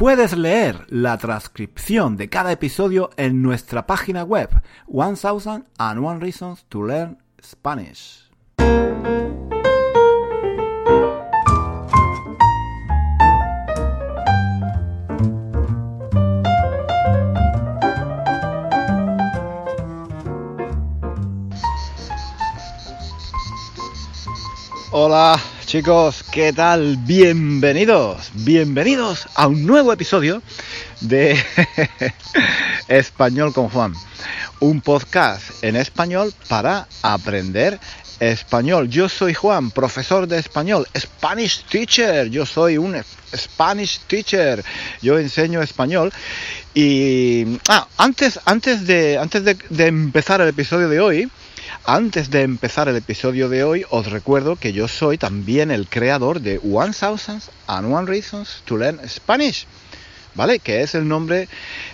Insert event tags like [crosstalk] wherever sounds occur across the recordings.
Puedes leer la transcripción de cada episodio en nuestra página web 1001 Reasons to Learn Spanish. Hola chicos, ¿qué tal? Bienvenidos, bienvenidos a un nuevo episodio de [laughs] Español con Juan, un podcast en español para aprender español. Yo soy Juan, profesor de español, Spanish teacher, yo soy un Spanish teacher, yo enseño español y ah, antes, antes, de, antes de empezar el episodio de hoy, antes de empezar el episodio de hoy, os recuerdo que yo soy también el creador de One Thousand and One Reasons to Learn Spanish. ¿Vale? Que es el nombre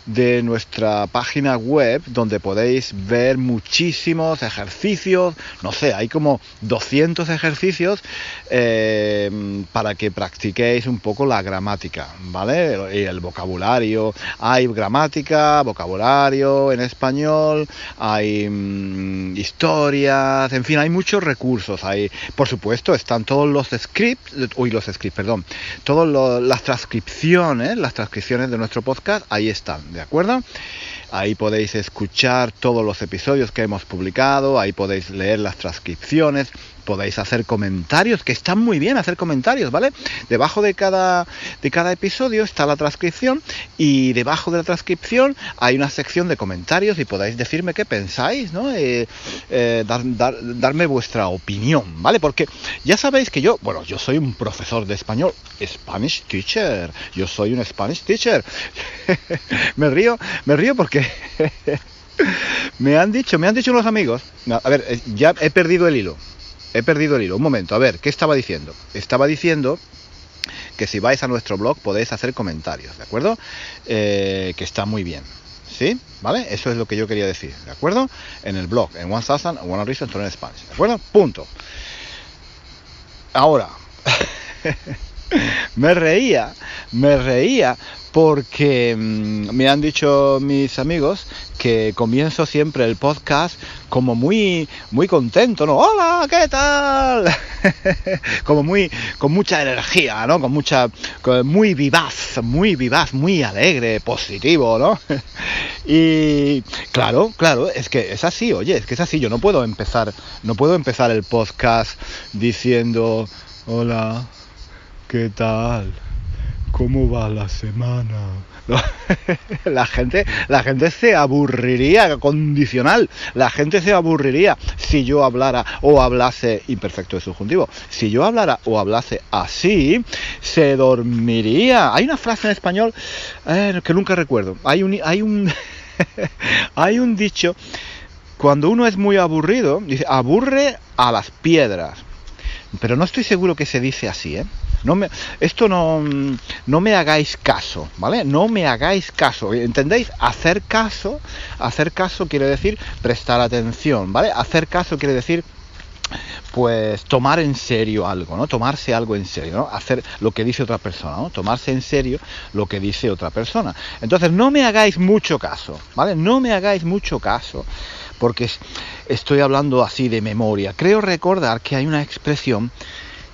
de nuestra página web donde podéis ver muchísimos ejercicios, no sé, hay como 200 ejercicios eh, para que practiquéis un poco la gramática, ¿vale? Y el vocabulario, hay gramática, vocabulario en español, hay mm, historias, en fin, hay muchos recursos, hay, por supuesto, están todos los scripts, uy, los scripts, perdón, todas las transcripciones, las transcripciones de nuestro podcast, ahí están, ¿de acuerdo? Ahí podéis escuchar todos los episodios que hemos publicado, ahí podéis leer las transcripciones, podéis hacer comentarios, que están muy bien hacer comentarios, ¿vale? Debajo de cada, de cada episodio está la transcripción y debajo de la transcripción hay una sección de comentarios y podéis decirme qué pensáis, ¿no? Eh, eh, darme vuestra opinión, ¿vale? Porque ya sabéis que yo, bueno, yo soy un profesor de español, Spanish teacher, yo soy un Spanish teacher. [laughs] me río, me río porque... [laughs] me han dicho, me han dicho unos amigos, a ver, eh, ya he perdido el hilo, he perdido el hilo. Un momento, a ver, ¿qué estaba diciendo? Estaba diciendo que si vais a nuestro blog podéis hacer comentarios, ¿de acuerdo? Eh, que está muy bien. ¿Sí? ¿Vale? Eso es lo que yo quería decir, ¿de acuerdo? En el blog, en 1000 One Reason to Spanish, ¿de acuerdo? Punto. Ahora, [laughs] [laughs] me reía, me reía porque mm, me han dicho mis amigos que comienzo siempre el podcast como muy muy contento, ¿no? Hola, ¿qué tal? [laughs] como muy con mucha energía, ¿no? Con mucha muy vivaz, muy vivaz, muy alegre, positivo, ¿no? [laughs] y claro, claro, es que es así, oye, es que es así, yo no puedo empezar no puedo empezar el podcast diciendo, "Hola, ¿qué tal?" ¿Cómo va la semana? [laughs] la gente, la gente se aburriría, condicional. La gente se aburriría si yo hablara o hablase imperfecto de subjuntivo. Si yo hablara o hablase así, se dormiría. Hay una frase en español eh, que nunca recuerdo. Hay un, hay un, [laughs] hay un dicho. Cuando uno es muy aburrido, dice aburre a las piedras. Pero no estoy seguro que se dice así, ¿eh? No me, esto no, no me hagáis caso, ¿vale? No me hagáis caso, ¿entendéis? Hacer caso, hacer caso quiere decir prestar atención, ¿vale? Hacer caso quiere decir pues tomar en serio algo, ¿no? Tomarse algo en serio, ¿no? Hacer lo que dice otra persona, ¿no? Tomarse en serio lo que dice otra persona. Entonces, no me hagáis mucho caso, ¿vale? No me hagáis mucho caso, porque estoy hablando así de memoria. Creo recordar que hay una expresión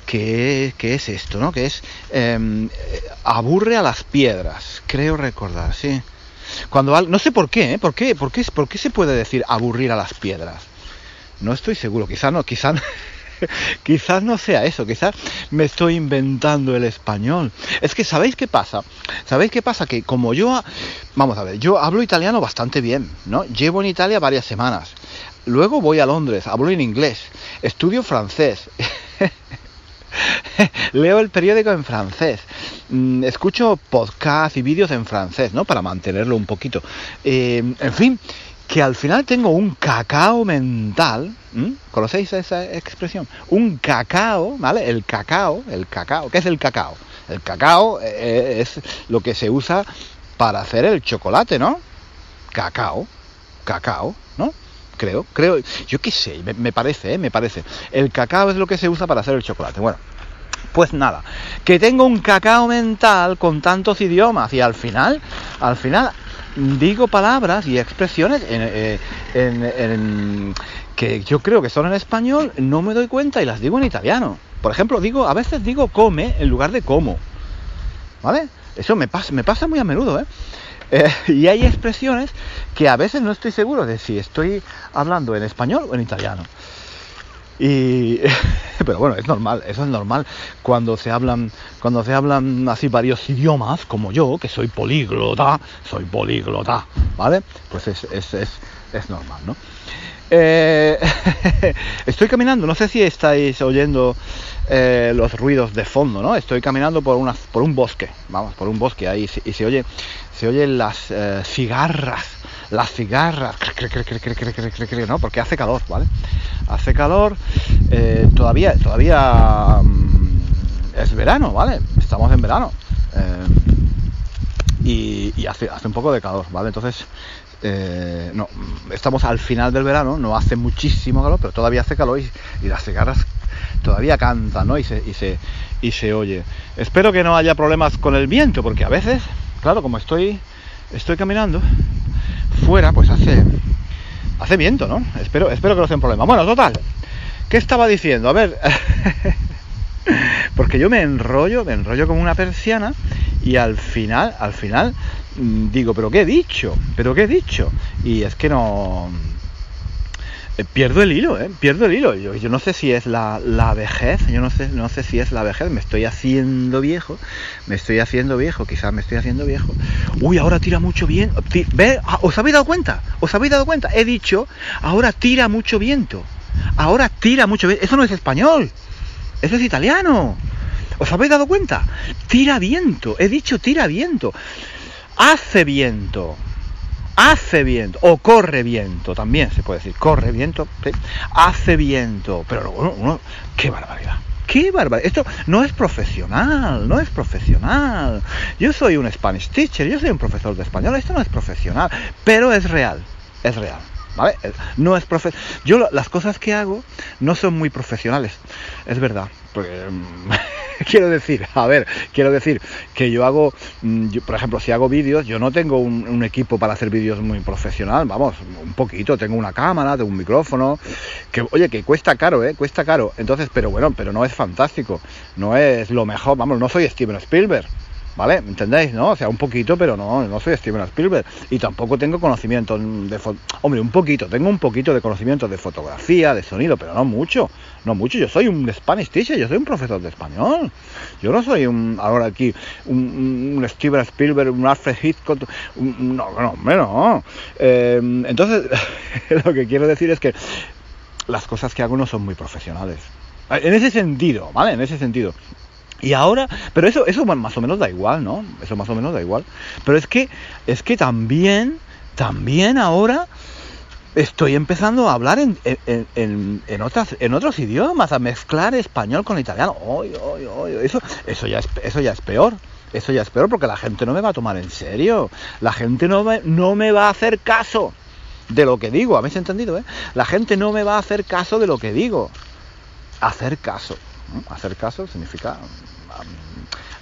que, es esto, ¿no? Que es em, aburre a las piedras, creo recordar, sí. Cuando no sé por qué, ¿eh? ¿Por qué, por qué, qué se puede decir aburrir a las piedras? No estoy seguro, quizás no, quizás [laughs] quizás no sea eso, quizás me estoy inventando el español. Es que ¿sabéis qué pasa? ¿Sabéis qué pasa? Que como yo, vamos a ver, yo hablo italiano bastante bien, ¿no? Llevo en Italia varias semanas. Luego voy a Londres, hablo en inglés, estudio francés. [laughs] [laughs] leo el periódico en francés, mm, escucho podcasts y vídeos en francés, ¿no? Para mantenerlo un poquito. Eh, en fin, que al final tengo un cacao mental. ¿Conocéis esa expresión? Un cacao, ¿vale? El cacao, el cacao. ¿Qué es el cacao? El cacao eh, es lo que se usa para hacer el chocolate, ¿no? Cacao, cacao. Creo, creo, yo qué sé, me, parece, ¿eh? me parece. El cacao es lo que se usa para hacer el chocolate. Bueno, pues nada, que tengo un cacao mental con tantos idiomas y al final, al final digo palabras y expresiones eh, que yo creo que son en español, no me doy cuenta y las digo en italiano. Por ejemplo, digo, a veces digo come en lugar de como. ¿Vale? Eso me pasa, me pasa muy a menudo, ¿eh? ¿Eh? [laughs] y hay expresiones que a veces no estoy seguro de si estoy hablando en español o en italiano. Y, [laughs] pero bueno, es normal, eso es normal cuando se hablan, cuando se hablan así varios idiomas, como yo, que soy políglota, soy políglota, ¿vale? Pues es, es, es, es normal, ¿no? Eh, [laughs] estoy caminando, no sé si estáis oyendo eh, los ruidos de fondo, ¿no? Estoy caminando por, un bosque, vamos, por un bosque ahí y se oye, se oyen las eh, cigarras, las cigarras, ¿no? Porque hace calor, ¿vale? Hace calor, todavía, todavía mm, es verano, ¿vale? Estamos en verano. Y, y, hace un poco de calor, ¿vale? Entonces eh, no, estamos al final del verano, no hace muchísimo calor, pero todavía hace calor y, las cigarras todavía cantan, ¿no? Y se, y, se, y se oye. Espero que no haya problemas con el viento, porque a veces, claro, como estoy, estoy caminando fuera, pues hace, hace viento, ¿no? Espero, espero que no sea un problema. Bueno, total, ¿qué estaba diciendo? A ver, [laughs] porque yo me enrollo, me enrollo como una persiana y al final, al final digo, pero ¿qué he dicho? ¿Pero qué he dicho? Y es que no... Eh, pierdo el hilo, ¿eh? Pierdo el hilo. Yo, no sé si es la, vejez, yo no sé, no sé si es la vejez, me estoy haciendo viejo, me estoy haciendo viejo, quizás me estoy haciendo viejo. Uy, ahora tira mucho viento. ¿Ve? Ah, ¿Os habéis dado cuenta? ¿Os habéis dado cuenta? He dicho, ahora tira mucho viento. Ahora tira mucho viento. Eso no es español, eso es italiano. ¿Os habéis dado cuenta? Tira viento, he dicho tira viento hace viento, hace viento, o corre viento, también se puede decir, corre viento, hace viento, pero uno, qué barbaridad. ¡Qué barbaridad! Esto no es profesional, no es profesional. Yo soy un Spanish teacher, yo soy un profesor de español, esto no es profesional, pero es real, es real. ¿Vale? No es profe Yo las cosas que hago no son muy profesionales, es verdad. Porque, [laughs] [laughs] quiero decir, a ver, quiero decir que yo hago, mm, por ejemplo, si hago vídeos, yo no tengo un, equipo para hacer vídeos muy profesional, vamos, un poquito, tengo una cámara, tengo un micrófono, que, oye, que cuesta caro, ¿eh? Cuesta caro. Entonces, pero bueno, pero no es fantástico, no es lo mejor, vamos, no soy Steven Spielberg. ¿Vale? ¿Me entendéis? ¿No? O sea, un poquito, pero no, no soy Steven Spielberg. Y tampoco tengo conocimiento de... Hombre, un poquito, tengo un poquito de conocimiento de fotografía, de sonido, pero no mucho. No mucho, yo soy un Spanish teacher, yo soy un profesor de español. Yo no soy un, ahora aquí, un, Steven Spielberg, un Alfred Hitchcock, no, no, hombre, no. Em, entonces, [laughs] lo que quiero decir es que las cosas que hago no son muy profesionales. En ese sentido, ¿vale? En ese sentido. Y ahora, pero eso, eso más o menos da igual, ¿no? Eso más o menos da igual. Pero es que, es que también, también ahora estoy empezando a hablar en, en, otras, en otros idiomas, a mezclar español con italiano. eso, eso, ya es, eso ya es peor. Eso ya es peor porque la gente no me va a tomar en serio. La gente no me, no me va a hacer caso de lo que digo. ¿Habéis entendido? Eh? La gente no me va a hacer caso de lo que digo. Hacer caso. Hacer caso significa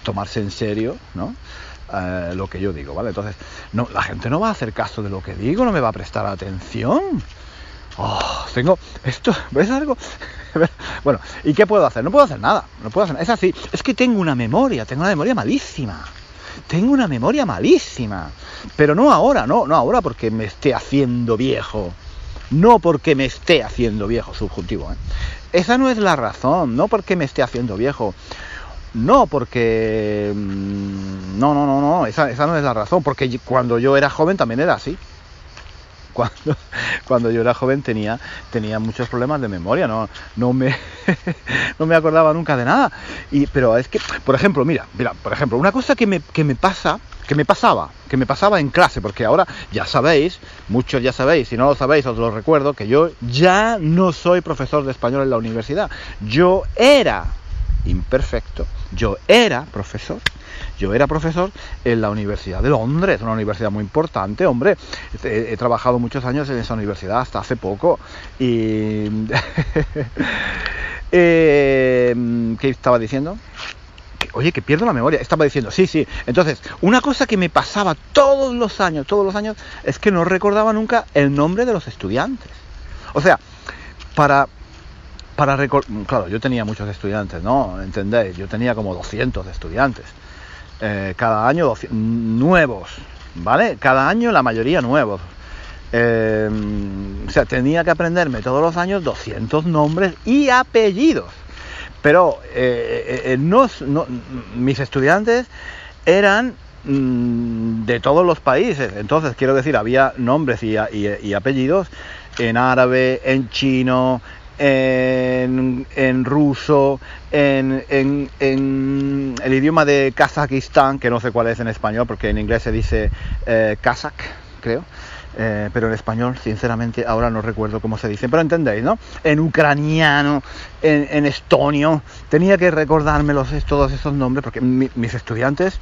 tomarse en serio, ¿no? Eh, lo que yo digo, ¿vale? Entonces, la gente no va a hacer caso de lo que digo, no me va a prestar atención. Oh, tengo esto, [laughs] ¿ves algo? [laughs] bueno, ¿y qué puedo hacer? No puedo hacer nada, no puedo hacer Es así, es que tengo una memoria, tengo una memoria malísima. Tengo una memoria malísima. Pero no ahora, no, no ahora porque me esté haciendo viejo. No porque me esté haciendo viejo, subjuntivo. ¿eh? Esa no es la razón, no porque me esté haciendo viejo. No, porque... Mm, no, no, no, no, esa, esa no es la razón, porque cuando yo era joven también era así. [laughs] cuando, cuando yo era joven tenía, tenía muchos problemas de memoria, no, no, me, [laughs] no me acordaba nunca de nada. Y, pero es que, por ejemplo, mira, mira, por ejemplo, una cosa que me, que me pasa, que me pasaba, que me pasaba en clase, porque ahora ya sabéis, muchos ya sabéis, si no lo sabéis os lo recuerdo, que yo ya no soy profesor de español en la universidad. Yo era imperfecto, yo era profesor yo era profesor en la Universidad de Londres, una universidad muy importante, hombre. He, trabajado muchos años en esa universidad hasta hace poco. Y. [laughs] Eh, ¿Qué estaba diciendo? oye, que pierdo la memoria. Estaba diciendo, sí, sí. Entonces, una cosa que me pasaba todos los años, todos los años, es que no recordaba nunca el nombre de los estudiantes. O sea, para, para claro, yo tenía muchos estudiantes, ¿no? ¿Entendéis? Yo tenía como 200 estudiantes. Eh, cada año nuevos, ¿vale? Cada año la mayoría nuevos. Eh, o sea, tenía que aprenderme todos los años 200 nombres y apellidos. Pero eh, no, mis estudiantes eran mm, de todos los países. Entonces, quiero decir, había nombres y apellidos en árabe, en chino, en, ruso, en, el idioma de Kazajistán, que no sé cuál es en español, porque en inglés se dice eh, kazak, creo. Eh, pero en español, sinceramente, ahora no recuerdo cómo se dice, pero entendéis, ¿no? En ucraniano, en, estonio, tenía que recordarme todos esos nombres, porque mis estudiantes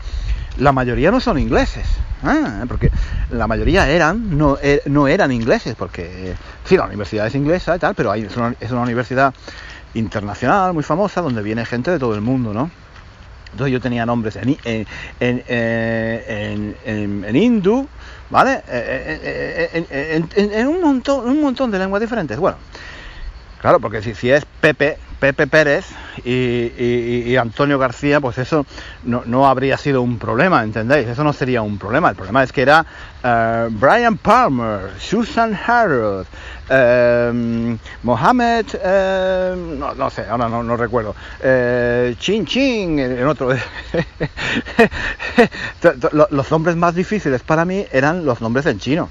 la mayoría no son ingleses, ¿eh? porque la mayoría eran, no, er, no, eran ingleses, porque sí, la universidad es inglesa y tal, pero hay, es, una, universidad internacional muy famosa donde viene gente de todo el mundo, ¿no? Entonces yo tenía nombres en, en, en, en, hindú, ¿vale? En, un montón, un montón de lenguas diferentes. Bueno, claro, porque si, si es Pepe, Pepe Pérez y, Antonio García, pues eso no, habría sido un problema, ¿entendéis? Eso no sería un problema. El problema es que era eh, Brian Palmer, Susan Harrod, eh, Mohamed, eh, no, sé, ahora no, recuerdo, Chin Chin, en otro. [laughs] los nombres más difíciles para mí eran los nombres en chino.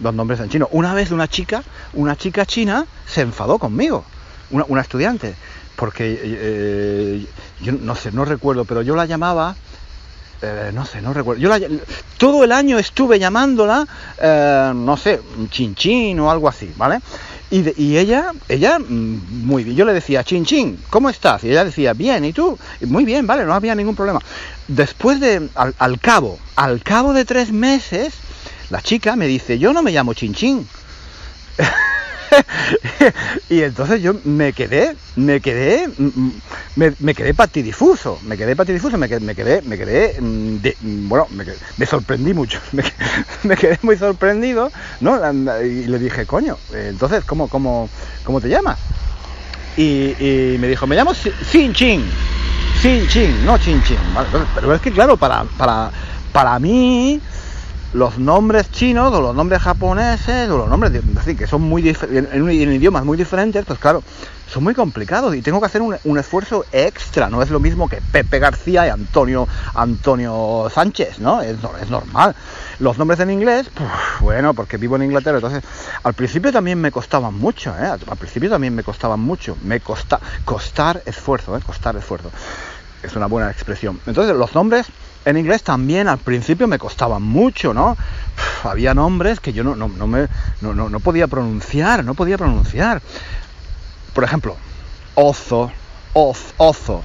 Los nombres en chino. Una vez una chica, una chica china, se enfadó conmigo una, estudiante, porque eh, yo no sé, no recuerdo, pero yo la llamaba, eh, no sé, no recuerdo, yo la, todo el año estuve llamándola, eh, no sé, chin chin o algo así, ¿vale? Y, y, ella, ella, mm, muy bien, yo le decía, chin chin, ¿cómo estás? Y ella decía, bien, ¿y tú? muy bien, vale, no había ningún problema. Después de, al, al cabo, al cabo de tres meses, la chica me dice, yo no me llamo chin chin. [laughs] [laughs] y entonces yo me quedé, me quedé, mm, mm, me, quedé patidifuso, me quedé patidifuso, me quedé, me quedé, me quedé, mm, bueno, me, sorprendí mucho, [laughs] me, quedé muy sorprendido, ¿no? Y le dije, coño, entonces, ¿cómo, cómo, cómo te llamas? Y, me dijo, me llamo Sin Chin, Sin Chin, no Chin Chin. Pero es que, claro, para, para, para mí los nombres chinos o los nombres japoneses o los nombres así que son muy en, en, idiomas muy diferentes, pues claro, son muy complicados y tengo que hacer un, esfuerzo extra. No es lo mismo que Pepe García y Antonio Antonio Sánchez, ¿no? Es, es normal. Los nombres en inglés, bueno, porque vivo en Inglaterra, entonces al principio también me costaban mucho, ¿eh? Al principio también me costaban mucho. Me costa costar esfuerzo, ¿eh? Costar esfuerzo. Es una buena expresión. Entonces los nombres en inglés también al principio me costaba mucho, ¿no? había nombres que yo no, no, me, no, podía pronunciar, no podía pronunciar. Por ejemplo, ozo, oz, ozo.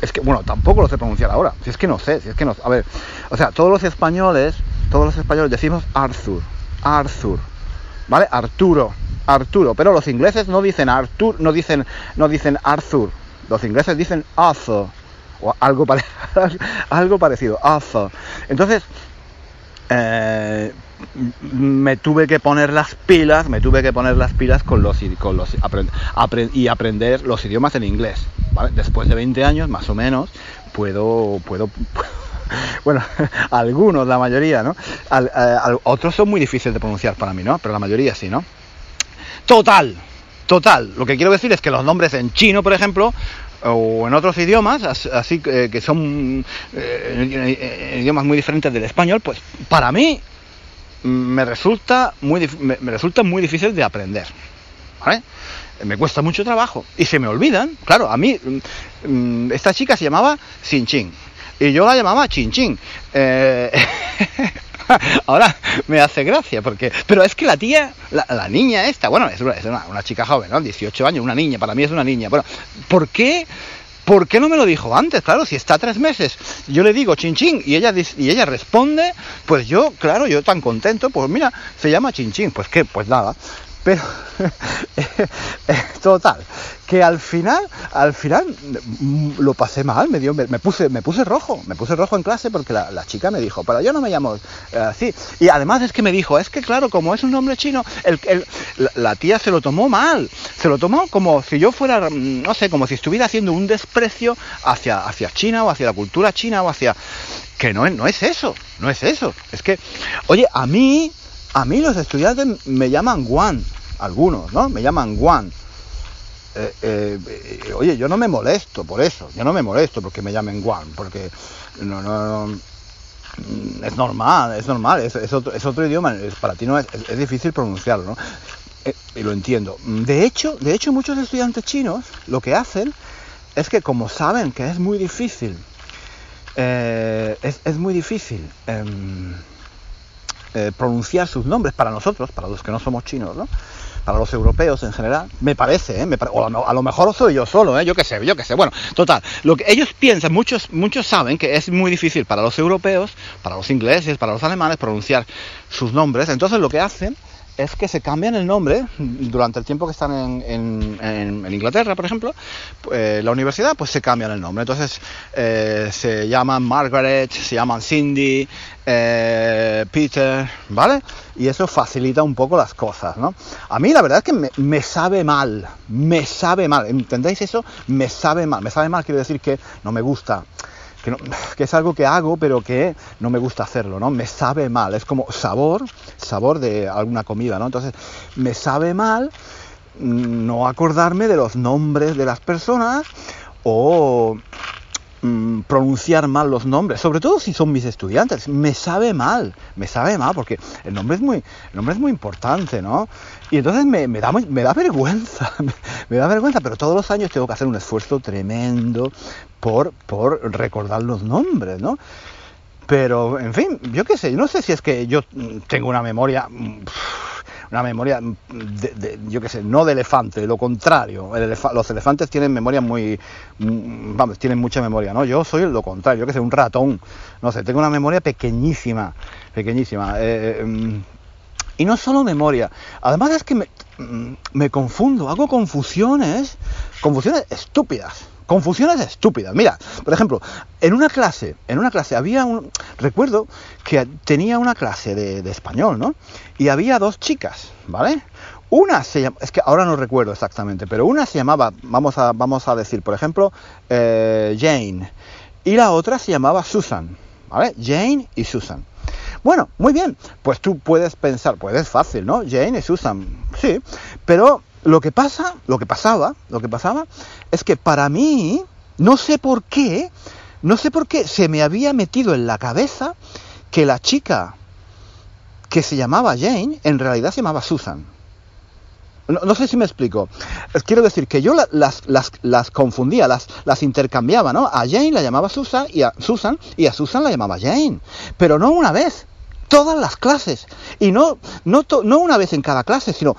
es que, bueno, tampoco lo sé pronunciar ahora. Si es que no sé, si es que no A ver, o sea, todos los españoles, todos los españoles decimos Arthur, Arthur, ¿vale? Arturo, Arturo. Pero los ingleses no dicen Arthur, no dicen, no dicen Arthur. Los ingleses dicen Arthur algo, [laughs] algo parecido, Entonces, eh, me tuve que poner las pilas, me tuve que poner las pilas con los, con y aprender los idiomas en inglés. Después de 20 años, más o menos, puedo, puedo, [laughs] bueno, [laughs] algunos, la mayoría, ¿no? Eh, otros son muy difíciles de pronunciar para mí, ¿no? Pero la mayoría sí, ¿no? Total, total. Lo que quiero decir es que los nombres en chino, por ejemplo, o en otros idiomas, así que son eh, idiomas muy diferentes del español, pues para mí me resulta muy, me, resulta muy difícil de aprender. ¿Vale? Me cuesta mucho trabajo. Y se me olvidan. Claro, a mí, mm, esta chica se llamaba Sin. Y yo la llamaba Chin Chin. Eh, [laughs] [laughs] Ahora me hace gracia porque... Pero es que la tía, la, niña esta, bueno, es, una, una- una chica joven, ¿no? 18 años, una niña, para mí es una niña. Bueno, ¿por qué? ¿Por qué no me lo dijo antes? Claro, si está tres meses, yo le digo chin chin y ella, y ella responde, pues yo, claro, yo tan contento, pues mira, se llama chin, pues qué, pues nada. Pero, [laughs] total, que al final, al final mm, lo pasé mal, me, dio, me, puse, me puse rojo, me puse rojo en clase porque la, chica me dijo, pero yo no me llamo eh, así. Y además es que me dijo, es que claro, como es un nombre chino, el, la, tía se lo tomó mal, se lo tomó como si yo fuera, mm, no sé, como si estuviera haciendo un desprecio hacia, hacia China o hacia la cultura china o hacia... Que no, es- no es eso, no es eso. Es que, oye, a mí, a mí los estudiantes me llaman Juan, algunos, ¿no? Me llaman Juan. Eh, eh, oye, yo no me molesto por eso, yo no me molesto porque me llamen Juan, porque no, no, no, mm, es normal, es normal, es, otro, es otro idioma, para ti no es, difícil pronunciarlo, ¿no? Eh, y lo entiendo. De hecho, de hecho, muchos estudiantes chinos lo que hacen es que como saben que es muy difícil, es, muy difícil em, pronunciar sus nombres para nosotros, para los que no somos chinos, ¿no? Para los europeos en general, me parece, ¿eh? Me o a lo, a lo mejor soy yo solo, ¿eh? Yo qué sé, yo qué sé. Bueno, total, lo que ellos piensan, muchos, muchos saben que es muy difícil para los europeos, para los ingleses, para los alemanes pronunciar sus nombres. Entonces lo que hacen es que se cambian el nombre durante el tiempo que están en, en- en- Inglaterra, por ejemplo, eh, la universidad, pues se cambian el nombre. Entonces eh, se llaman Margaret, se llaman Cindy, eh, Peter, ¿vale? Y eso facilita un poco las cosas, ¿no? A mí la verdad es que me, me sabe mal, me sabe mal, ¿entendéis eso? Me sabe mal, me sabe mal quiere decir que no me gusta que, no- que es algo que hago pero que no me gusta hacerlo, ¿no? Me sabe mal, es como sabor, sabor de alguna comida, ¿no? Entonces, me sabe mal mm, no acordarme de los nombres de las personas o mm, pronunciar mal los nombres, sobre todo si son mis estudiantes, me sabe mal, me sabe mal porque el nombre es muy, el nombre es muy importante, ¿no? Y entonces me, me da, me da vergüenza, [laughs] me, me da vergüenza, pero todos los años tengo que hacer un esfuerzo tremendo por, por recordar los nombres, ¿no? Pero, en fin, yo qué sé, no sé si es que yo mm, tengo una memoria, mm, una memoria, de, de- yo qué sé, no de elefante, lo contrario. El elefa- los elefantes tienen memoria muy, mm, vamos, tienen mucha memoria, ¿no? Yo soy lo contrario, yo qué sé, un ratón, no sé, tengo una memoria pequeñísima, pequeñísima. eh, mm, y no solo memoria, además es que me, mm, me confundo, hago confusiones, confusiones estúpidas, confusiones estúpidas. Mira, por ejemplo, en una clase, en una clase había un, recuerdo que tenía una clase de, español, ¿no? Y había dos chicas, ¿vale? Una se llama, es que ahora no recuerdo exactamente, pero una se llamaba, vamos a, vamos a decir, por ejemplo, eh, Jane, y la otra se llamaba Susan, ¿vale? Jane y Susan. Bueno, muy bien, pues tú puedes pensar, pues es fácil, ¿no? Jane y Susan, sí, pero lo que pasa, lo que pasaba, lo que pasaba es que para mí, no sé por qué, no sé por qué se me había metido en la cabeza que la chica que se llamaba Jane en realidad se llamaba Susan. No, sé si me explico. Quiero decir que yo la- las, las, las confundía, las, las intercambiaba, ¿no? A Jane la llamaba Susan y a Susan y a Susan la llamaba Jane. Pero no una vez, todas las clases. Y no, no, no una vez en cada clase, sino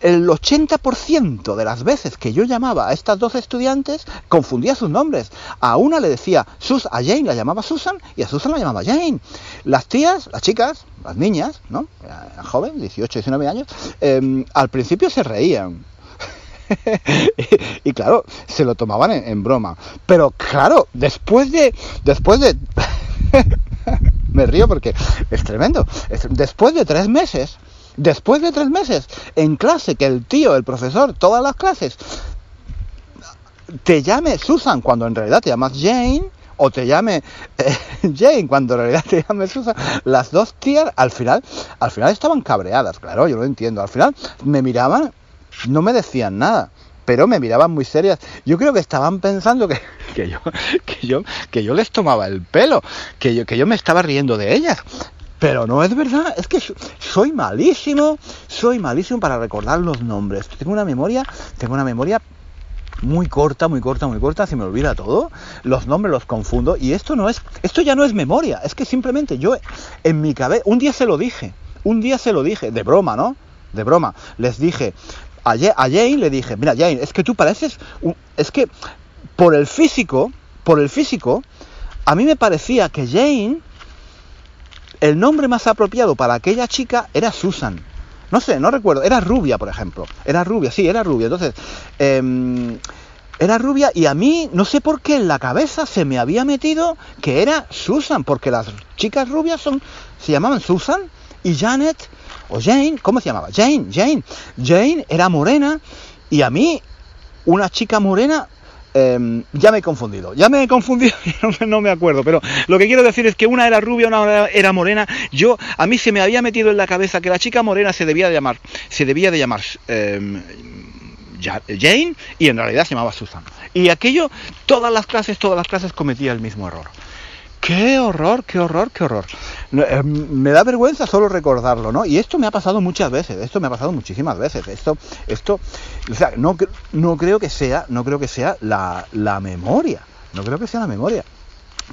el 80% de las veces que yo llamaba a estas dos estudiantes confundía sus nombres. A una le decía Sus, a Jane la llamaba Susan y a Susan la llamaba Jane. Las tías, las chicas, las niñas, ¿no? Eran jóvenes, 18, 19 años, eh, al principio se reían. [laughs] y, y claro, se lo tomaban en, en broma. Pero claro, después de. Después de. [laughs] Me río porque es tremendo. Es- después de tres meses, después de tres meses, en clase, que el tío, el profesor, todas las clases, te llame Susan cuando en realidad te llamas Jane, o te llame eh, [laughs] Jane cuando en realidad te llame Susan, las dos tías al final, al final estaban cabreadas, claro, yo lo entiendo. Al final me miraban, no me decían nada, pero me miraban muy serias. Yo creo que estaban pensando que, [laughs] que yo, que yo, que yo les tomaba el pelo, que yo, que yo me estaba riendo de ellas. Pero no es verdad, es que soy malísimo, soy malísimo para recordar los nombres. Tengo una memoria, tengo una memoria muy corta, muy corta, muy corta, se me olvida todo, los nombres los confundo y esto no es, esto ya no es memoria, es que simplemente yo en mi cabeza, un día se lo dije, un día se lo dije, de broma, ¿no? De broma, les dije, a, Jane le dije, mira Jane, es que tú pareces, es que por el físico, por el físico, a mí me parecía que Jane, el nombre más apropiado para aquella chica era Susan. No sé, no recuerdo. Era rubia, por ejemplo. Era rubia, sí, era rubia. Entonces, em, era rubia y a mí, no sé por qué en la cabeza se me había metido que era Susan, porque las chicas rubias son, se llamaban Susan y Janet, o Jane, ¿cómo se llamaba? Jane, Jane. Jane era morena y a mí, una chica morena Em, ya me he confundido, ya me he confundido, [laughs] no, me acuerdo, pero lo que quiero decir es que una era rubia, una era morena. Yo, a mí se me había metido en la cabeza que la chica morena se debía de llamar, se debía de llamar em, Jane y en realidad se llamaba Susan. Y aquello, todas las clases, todas las clases cometía el mismo error. Qué horror, qué horror, qué horror. Eh, me da vergüenza solo recordarlo, ¿no? Y esto me ha pasado muchas veces, esto me ha pasado muchísimas veces. Esto, esto, o sea, no, no creo que sea, no creo que sea la, memoria. No creo que sea la memoria.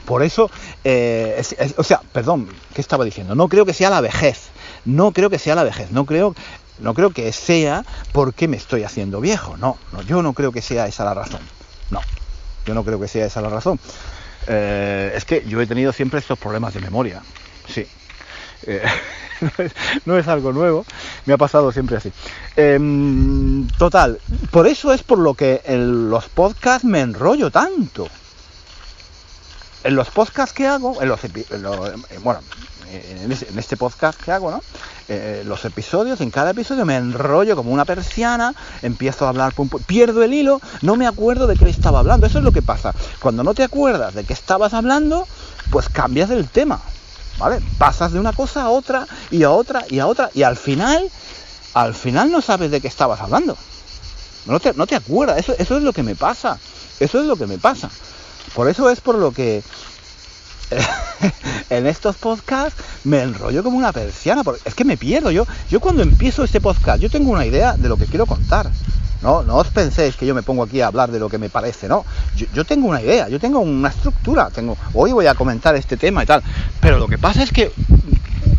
Por eso, eh, o sea, perdón, ¿qué estaba diciendo? No creo que sea la vejez. No creo que sea la vejez. No creo, no creo que sea porque me estoy haciendo viejo. No, no, yo no creo que sea esa la razón. No, yo no creo que sea esa la razón. Eh, es que yo he tenido siempre estos problemas de memoria. Sí. Eh, [laughs] no, es, algo nuevo, me ha pasado siempre así. Em, total, por eso es por lo que en los podcasts me enrollo tanto. En los podcasts que hago, en los, bueno, en este podcast que hago, ¿no? Eh, los episodios, en cada episodio me enrollo como una persiana, empiezo a hablar, pierdo el hilo, no me acuerdo de qué estaba hablando. Eso es lo que pasa. Cuando no te acuerdas de qué estabas hablando, pues cambias el tema, ¿vale? Pasas de una cosa a otra y a otra y a otra y al final, al final no sabes de qué estabas hablando. No te, no te acuerdas, eso, eso es lo que me pasa. Eso es lo que me pasa. Por eso es por lo que [laughs] en estos podcasts me enrollo como una persiana, porque es que me pierdo. Yo, yo cuando empiezo este podcast, yo tengo una idea de lo que quiero contar. No, no os penséis que yo me pongo aquí a hablar de lo que me parece, no. Yo, tengo una idea, yo tengo una estructura, tengo. Hoy voy a comentar este tema y tal. Pero lo que pasa es que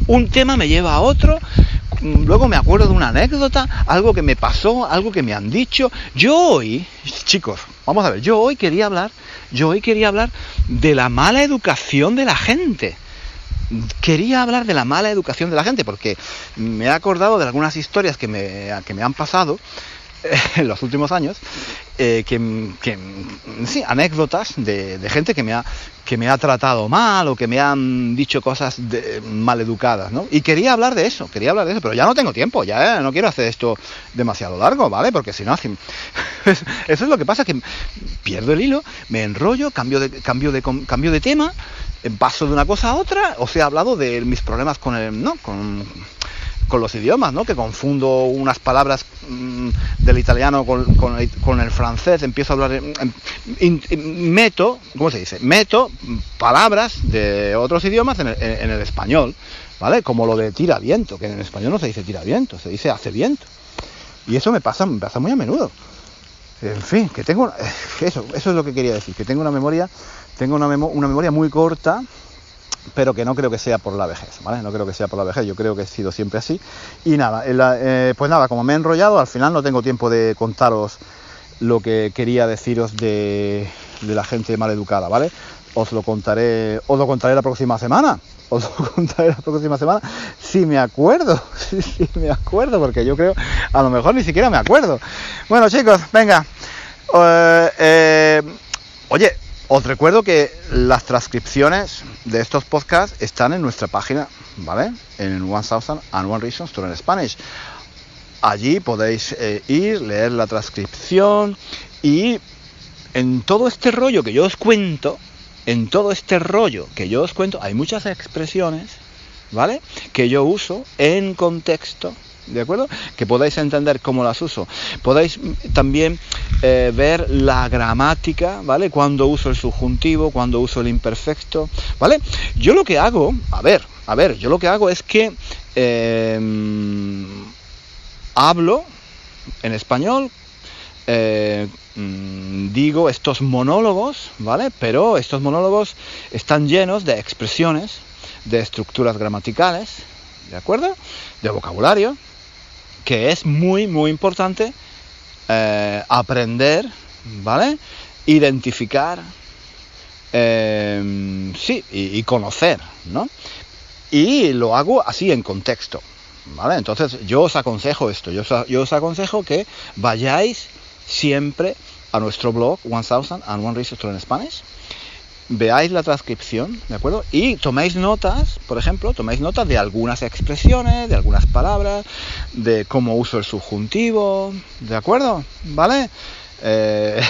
un tema me lleva a otro, luego me acuerdo de una anécdota, algo que me pasó, algo que me han dicho. Yo hoy, chicos, vamos a ver, yo hoy quería hablar yo hoy quería hablar de la mala educación de la gente. Quería hablar de la mala educación de la gente porque me he acordado de algunas historias que me, que me han pasado [laughs] en los últimos años, eh, que, sí, anécdotas de, gente que me, ha, que me ha tratado mal o que me han dicho cosas mal educadas, ¿no? Y quería hablar de eso, quería hablar de eso, pero ya no tengo tiempo, ya eh, no quiero hacer esto demasiado largo, ¿vale? Porque si no, [laughs] eso es lo que pasa, que pierdo el hilo, me enrollo, cambio de, cambio de, cambio de tema, paso de una cosa a otra, os he hablado de mis problemas con el, ¿no? Con, con los idiomas, ¿no? Que confundo unas palabras mm, del italiano con, el francés, empiezo a hablar, meto, ¿cómo se dice? Meto palabras de otros idiomas en el, español, ¿vale? Como lo de tira viento, que en español no se dice tira viento, se dice hace viento. Y eso me pasa, me pasa muy a menudo. En fin, que tengo, eso, eso es lo que quería decir, que tengo una memoria, tengo una, una memoria muy corta pero que no creo que sea por la vejez, ¿vale? No creo que sea por la vejez, yo creo que he sido siempre así. Y nada, eh, pues nada, como me he enrollado, al final no tengo tiempo de contaros lo que quería deciros de, la gente mal educada, ¿vale? Os lo contaré, os lo contaré la próxima semana. Os lo [laughs] contaré la próxima semana. Si me acuerdo, [laughs] si me acuerdo, porque yo creo, a lo mejor ni siquiera me acuerdo. Bueno, chicos, venga. Eh, eh, oye, os recuerdo que las transcripciones de estos podcasts están en nuestra página, ¿vale? En 1000 and One Reasons to Learn Spanish. Allí podéis eh, ir, leer la transcripción y en todo este rollo que yo os cuento, en todo este rollo que yo os cuento, hay muchas expresiones, ¿vale? Que yo uso en contexto, ¿de acuerdo? Que podáis entender cómo las uso. Podáis también eh, ver la gramática, ¿vale? Cuando uso el subjuntivo, cuando uso el imperfecto, ¿vale? Yo lo que hago, a ver, a ver, yo lo que hago es que em, hablo en español, eh, mm, digo estos monólogos, ¿vale? Pero estos monólogos están llenos de expresiones, de estructuras gramaticales, ¿de acuerdo? De vocabulario, que es muy, muy importante eh, aprender, ¿vale? Identificar, eh, sí, y, conocer, ¿no? Y lo hago así en contexto, ¿vale? Entonces yo os aconsejo esto, yo yo os aconsejo que vayáis siempre a nuestro blog One Thousand and One Research in Spanish veáis la transcripción, ¿de acuerdo? Y toméis notas, por ejemplo, toméis notas de algunas expresiones, de algunas palabras, de cómo uso el subjuntivo, ¿de acuerdo? ¿Vale? Eh,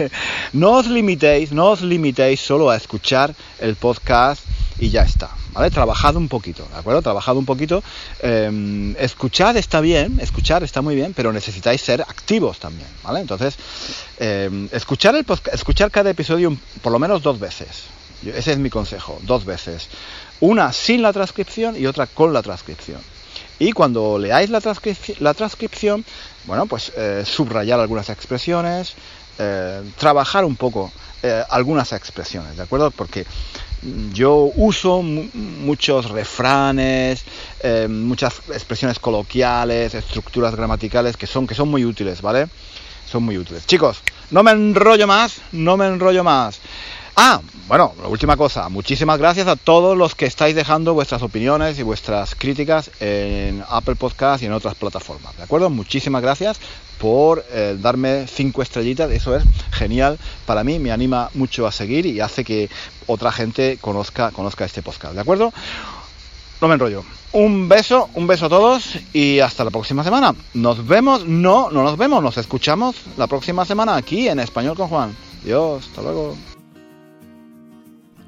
[laughs] no os limitéis, no os limitéis solo a escuchar el podcast y ya está, ¿vale? Trabajad un poquito, ¿de acuerdo? Trabajad un poquito. Eh, escuchad está bien, escuchar está muy bien, pero necesitáis ser activos también, ¿vale? Entonces, eh, escuchar, el escuchar cada episodio por lo menos dos veces. Ese es mi consejo, dos veces. Una sin la transcripción y otra con la transcripción. Y cuando leáis la, transcripción, bueno, pues eh, subrayar algunas expresiones, trabajar un poco algunas expresiones, ¿de acuerdo? Porque yo uso muchos refranes, eh, muchas expresiones coloquiales, estructuras gramaticales que son, que son muy útiles, ¿vale? Son muy útiles. Chicos, no me enrollo más, no me enrollo más. Ah, bueno, la última cosa, muchísimas gracias a todos los que estáis dejando vuestras opiniones y vuestras críticas en Apple Podcast y en otras plataformas, ¿de acuerdo? Muchísimas gracias por eh, darme cinco estrellitas, eso es genial para mí, me anima mucho a seguir y hace que otra gente conozca, conozca este podcast, ¿de acuerdo? No me enrollo. Un beso, un beso a todos y hasta la próxima semana. Nos vemos, no, no nos vemos, nos escuchamos la próxima semana aquí en Español con Juan. Dios, hasta luego.